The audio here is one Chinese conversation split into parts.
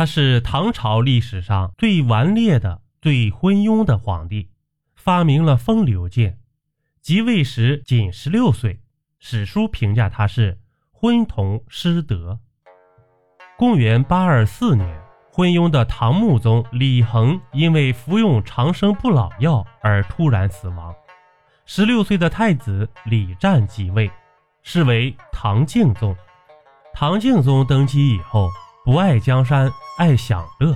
他是唐朝历史上最顽劣的、最昏庸的皇帝，发明了风流剑。即位时仅十六岁，史书评价他是昏童失德。公元八二四年，昏庸的唐穆宗李恒因为服用长生不老药而突然死亡。十六岁的太子李湛即位，是为唐敬宗。唐敬宗登基以后，不爱江山，爱享乐，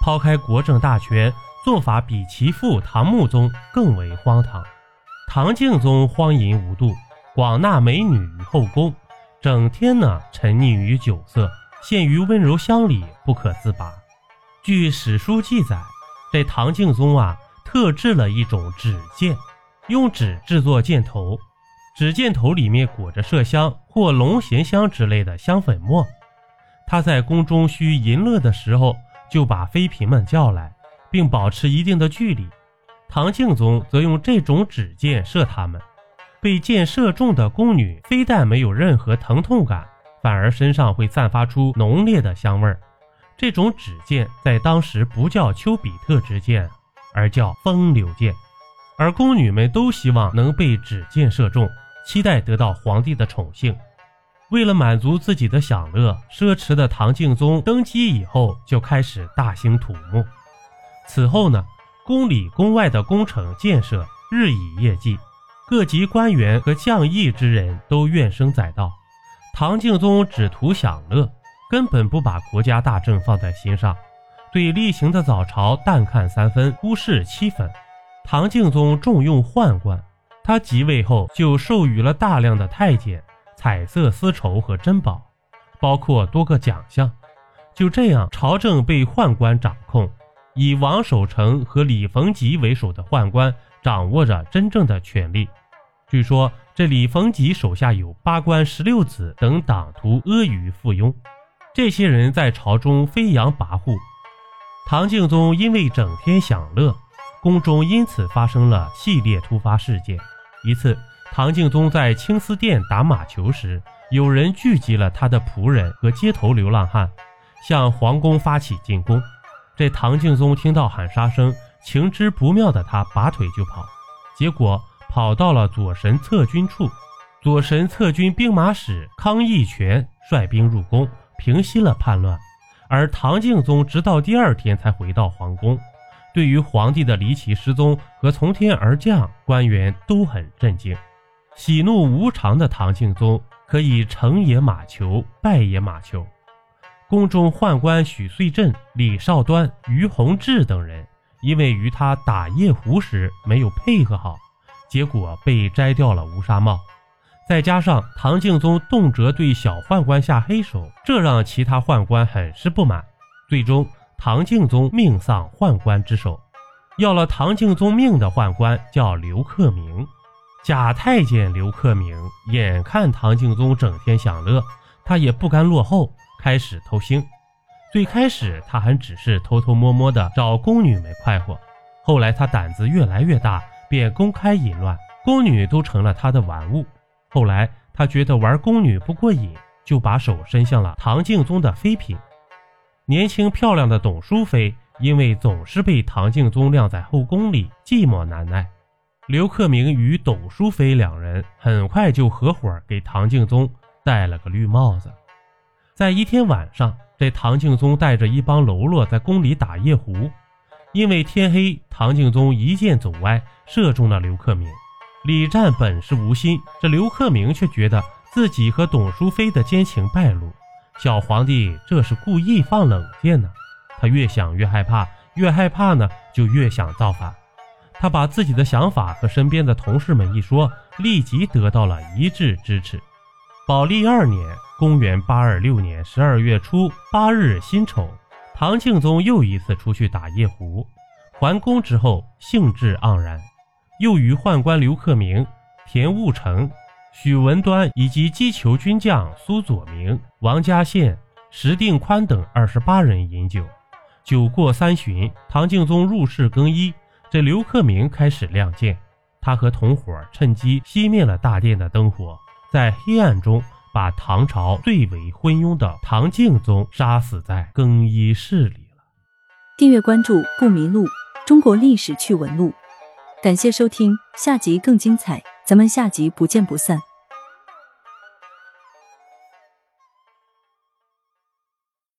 抛开国政大权，做法比其父唐穆宗更为荒唐。唐敬宗荒淫无度，广纳美女于后宫，整天呢沉溺于酒色，陷于温柔乡里不可自拔。据史书记载，这唐敬宗啊特制了一种纸箭，用纸制作箭头，纸箭头里面裹着麝香或龙涎香之类的香粉末。他在宫中需淫乐的时候，就把妃嫔们叫来，并保持一定的距离。唐敬宗则用这种纸箭射他们，被箭射中的宫女非但没有任何疼痛感，反而身上会散发出浓烈的香味儿。这种纸箭在当时不叫丘比特之箭，而叫风流箭。而宫女们都希望能被纸箭射中，期待得到皇帝的宠幸。为了满足自己的享乐，奢侈的唐敬宗登基以后就开始大兴土木。此后呢？宫里宫外的工程建设日以夜继，各级官员和将役之人都怨声载道。唐敬宗只图享乐，根本不把国家大政放在心上，对例行的早朝淡看三分，忽视七分。唐敬宗重用宦官，他即位后就授予了大量的太监、彩色丝绸和珍宝，包括多个奖项。就这样，朝政被宦官掌控。以王守成和李逢吉为首的宦官掌握着真正的权力。据说，这李逢吉手下有八官十六子等党徒阿谀附庸，这些人在朝中飞扬跋扈。唐敬宗因为整天享乐，宫中因此发生了系列突发事件。一次，唐敬宗在青丝殿打马球时，有人聚集了他的仆人和街头流浪汉，向皇宫发起进攻。这唐敬宗听到喊杀声，情知不妙的他拔腿就跑，结果跑到了左神策军处。左神策军兵马使康义全率兵入宫，平息了叛乱。而唐敬宗直到第二天才回到皇宫。对于皇帝的离奇失踪和从天而降，官员都很震惊。喜怒无常的唐敬宗可以成也马球，败也马球。宫中宦官许遂镇、李少端、于洪志等人，因为与他打夜壶时没有配合好，结果被摘掉了乌纱帽。再加上唐敬宗动辄对小宦官下黑手，这让其他宦官很是不满。最终，唐敬宗命丧宦官之手。要了唐敬宗命的宦官叫刘克明。假太监刘克明眼看唐敬宗整天享乐，他也不甘落后。开始偷腥，最开始他还只是偷偷摸摸的找宫女们快活，后来他胆子越来越大，便公开淫乱，宫女都成了他的玩物。后来他觉得玩宫女不过瘾，就把手伸向了唐敬宗的妃嫔。年轻漂亮的董淑妃，因为总是被唐敬宗晾在后宫里，寂寞难耐。刘克明与董淑妃两人很快就合伙给唐敬宗戴了个绿帽子。在一天晚上，这唐敬宗带着一帮喽啰在宫里打夜壶，因为天黑，唐敬宗一箭走歪，射中了刘克明。李湛本是无心，这刘克明却觉得自己和董淑妃的奸情败露，小皇帝这是故意放冷箭呢。他越想越害怕，越害怕呢就越想造反。他把自己的想法和身边的同事们一说，立即得到了一致支持。宝历二年。公元八二六年十二月初八日辛丑，唐敬宗又一次出去打夜壶，还宫之后兴致盎然，又与宦官刘克明、田务成、许文端以及击球军将苏佐明、王家宪、石定宽等二十八人饮酒。酒过三巡，唐敬宗入室更衣，这刘克明开始亮剑。他和同伙趁机熄灭了大殿的灯火，在黑暗中。把唐朝最为昏庸的唐敬宗杀死在更衣室里了。订阅关注不迷路，中国历史趣闻录。感谢收听，下集更精彩，咱们下集不见不散。